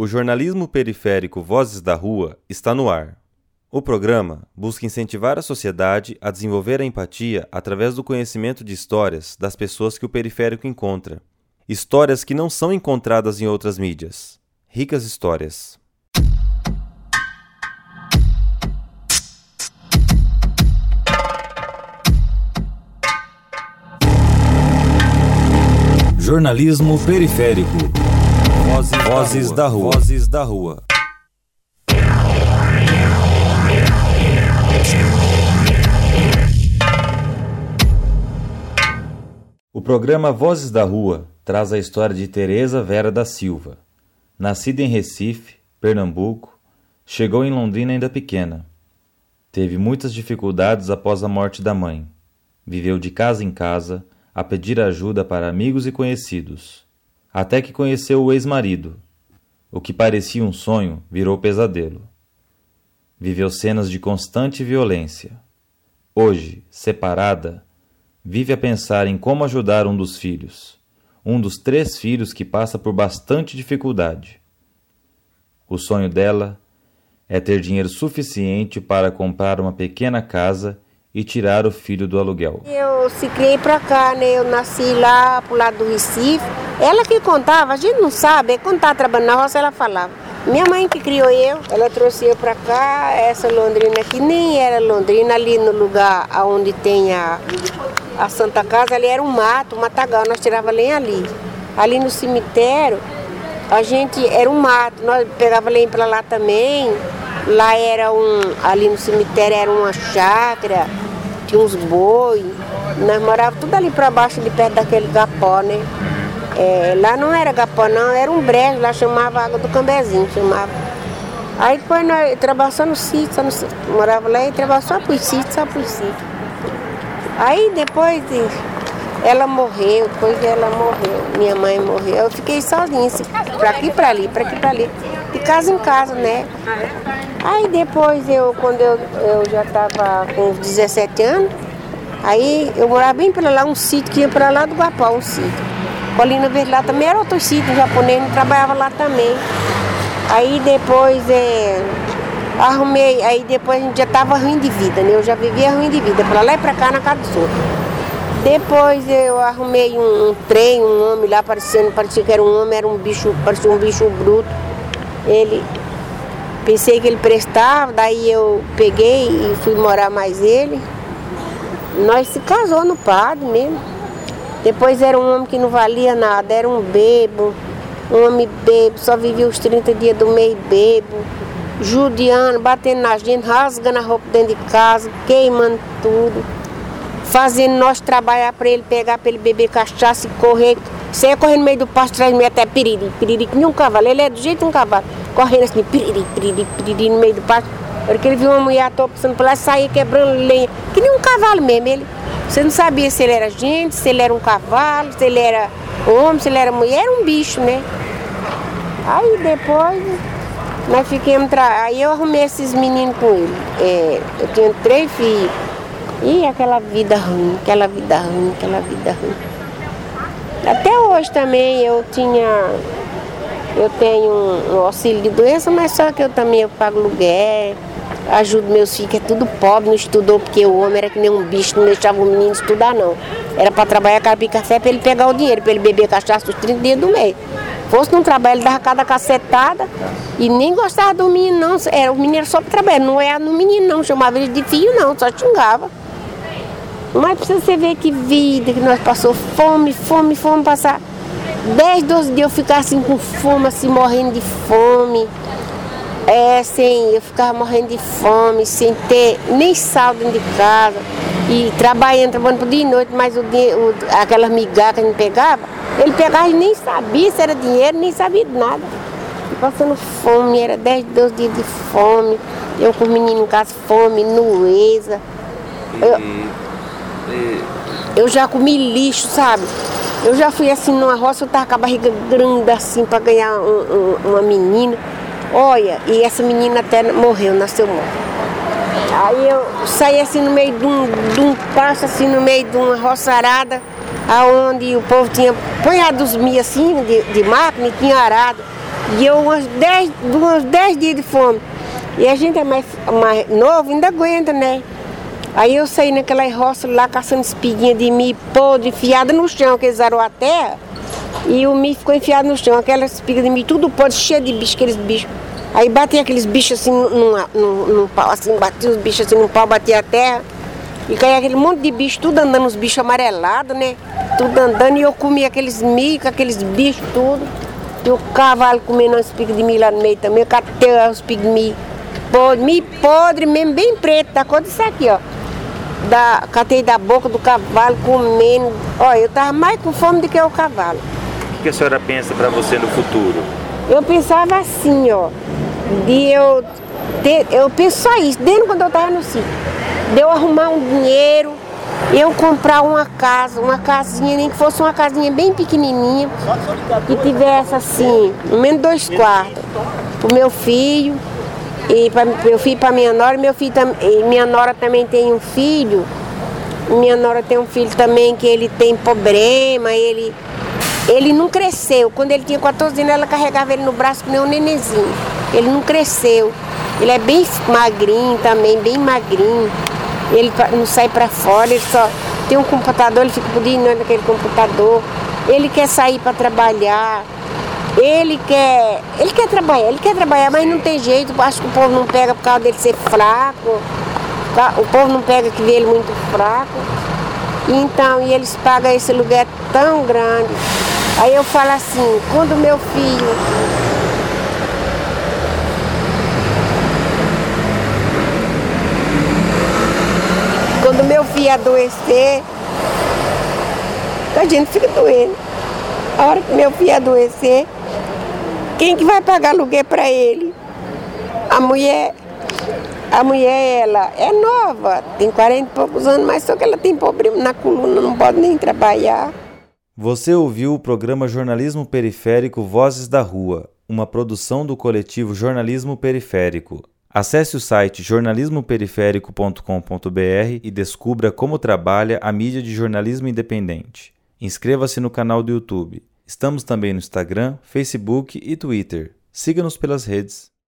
O jornalismo periférico Vozes da Rua está no ar. O programa busca incentivar a sociedade a desenvolver a empatia através do conhecimento de histórias das pessoas que o periférico encontra. Histórias que não são encontradas em outras mídias. Ricas histórias. Jornalismo periférico. Vozes, Vozes da, rua. Vozes da Rua. O programa Vozes da Rua traz a história de Teresa Vera da Silva. Nascida em Recife, Pernambuco, chegou em Londrina ainda pequena. Teve muitas dificuldades após a morte da mãe. Viveu de casa em casa a pedir ajuda para amigos e conhecidos até que conheceu o ex-marido. O que parecia um sonho virou pesadelo. Viveu cenas de constante violência. Hoje, separada, vive a pensar em como ajudar um dos filhos, um dos três filhos que passa por bastante dificuldade. O sonho dela é ter dinheiro suficiente para comprar uma pequena casa e tirar o filho do aluguel. Eu se criei para cá, né? Eu nasci lá pro lado do Recife. Ela que contava, a gente não sabe, quando tá trabalhando na roça ela falava. Minha mãe que criou eu, ela trouxe eu para cá, essa Londrina aqui nem era Londrina, ali no lugar onde tem a, a Santa Casa, ali era um mato, um matagal, nós tirava lenha ali. Ali no cemitério, a gente era um mato, nós pegava lenha para lá também. Lá era um, ali no cemitério era uma chácara, tinha uns boi. Nós morávamos tudo ali para baixo, de perto daquele gapó, né? É, lá não era gapó não, era um brejo, lá chamava água do cambezinho, chamava. Aí depois nós trabalhamos só no sítio, só no morava lá e trabalhava só por sítio, só por sítio. Aí depois ela morreu, depois ela morreu, minha mãe morreu. Eu fiquei sozinha, assim, pra aqui pra ali, pra aqui pra ali, de casa em casa, né? Aí depois eu, quando eu, eu já estava com 17 anos, aí eu morava bem para lá, um sítio que ia para lá do Guapó, um sítio. Colina Verde lá também era outro sítio japonês, trabalhava lá também. Aí depois é, arrumei, aí depois a gente já estava ruim de vida, né? Eu já vivia ruim de vida, para lá e para cá na casa do outros. Depois eu arrumei um, um, trem, um homem lá parecendo, parecia que era um homem, era um bicho, parecia um bicho bruto. Ele Pensei que ele prestava, daí eu peguei e fui morar mais ele. Nós se casou no padre mesmo. Depois era um homem que não valia nada, era um bebo, um homem bebo, só vivia os 30 dias do mês bebo, judiando, batendo na gente, rasgando a roupa dentro de casa, queimando tudo, fazendo nós trabalhar para ele pegar, para ele beber cachaça e correr. Você ia correr no meio do pasto mim até piriri, piriri, que nem um cavalo, ele é do jeito de um cavalo correndo assim, piriri, piriri, piriri, no meio do pasto. Porque ele viu uma mulher à toa passando por lá, saía quebrando lenha, que nem um cavalo mesmo. Ele, você não sabia se ele era gente, se ele era um cavalo, se ele era homem, se ele era mulher, era um bicho, né? Aí depois nós ficamos. Tra... Aí eu arrumei esses meninos com ele. É, eu tinha três filhos. E aquela vida ruim, aquela vida ruim, aquela vida ruim. Até hoje também eu tinha eu tenho um, auxílio de doença, mas só que eu também eu pago aluguel, ajudo meus filhos, que é tudo pobre, não estudou, porque o homem era que nem um bicho, não deixava o menino estudar não. Era para trabalhar carpir café para ele pegar o dinheiro, para ele beber cachaça os 30 dias do mês. Fosse num trabalho, ele dava cada cacetada e nem gostava do menino, não. Era, o menino só para trabalhar, não era no menino, não. Chamava ele de filho, não, só xingava. Mas precisa você ver que vida que nós passou fome, fome, fome, passar 10, 12 dias eu ficava assim com fome, assim, morrendo de fome. É, assim, eu ficava morrendo de fome, sem ter nem saldo dentro de casa. E trabalhando, trabalhando por dia e noite, mas o, o, aquelas migalhas que a gente pegava, ele pegava e nem sabia se era dinheiro, nem sabia de nada. E passando fome, era 10, 12 dias de fome. Eu com o menino em casa, fome, nueza. Eu, eu já comi lixo, sabe? Eu já fui assim numa roça, eu tava com a barriga grande assim para ganhar um, um, uma menina. Olha, e essa menina até morreu, nasceu morta. Aí eu saí assim no meio de um, de um pasto, assim no meio de uma roça arada, aonde o povo tinha ponhado os mi assim de, de máquina e tinha arado. E eu uns 10 uns dez dias de fome. E a gente é mais, mais novo, ainda aguenta, né? Aí eu saí naquela roça lá caçando espiguinha de milho podre, enfiada no chão, que eles araram a terra. E o milho ficou enfiado no chão, aquelas espigas de milho, tudo podre, cheio de bicho, aqueles bichos. Aí batia aqueles bichos assim num, num, num pau, assim, batia os bichos assim no pau, batia a terra. E caía aquele monte de bicho, tudo andando, os bichos amarelados, né? Tudo andando e eu comia aqueles milho, aqueles bichos, tudo. E o cavalo comendo uns pigos de milho lá no meio também, catei os pigos de milho. Podre, milho podre mesmo, bem preto, da cor disso aqui, ó. Da, catei da boca do cavalo comendo. Olha, eu tava mais com fome do que o cavalo. O que, a senhora pensa para você no futuro? Eu pensava assim, ó, de eu ter, eu penso só isso, desde quando eu tava no sítio. De eu arrumar um dinheiro, eu comprar uma casa, uma casinha, nem que fosse uma casinha bem pequenininha, que tivesse assim, no menos dois quartos, pro meu filho, e para meu filho para minha nora, meu filho e minha nora também tem um filho. Minha nora tem um filho também que ele tem problema, ele ele não cresceu. Quando ele tinha 14 anos, ela carregava ele no braço nem um nenenzinho. Ele não cresceu. Ele é bem magrinho também, bem magrinho. Ele não sai para fora, ele só tem um computador, ele fica pedindo naquele computador. Ele quer sair para trabalhar. Ele quer, ele quer trabalhar, ele quer trabalhar, mas não tem jeito. Acho que o povo não pega por causa dele ser fraco. O povo não pega que vê ele muito fraco. Então, e eles pagam esse lugar tão grande. Aí eu falo assim, quando meu filho quando meu filho adoecer, a gente fica doente. A hora que meu filho adoecer, quem que vai pagar aluguel para ele? A mulher. A mulher, ela é nova, tem 40 e poucos anos, mas só que ela tem problema na coluna, não pode nem trabalhar. Você ouviu o programa Jornalismo Periférico Vozes da Rua, uma produção do coletivo Jornalismo Periférico. Acesse o site jornalismoperiférico.com.br e descubra como trabalha a mídia de jornalismo independente. Inscreva-se no canal do YouTube. Estamos também no Instagram, Facebook e Twitter. Siga-nos pelas redes.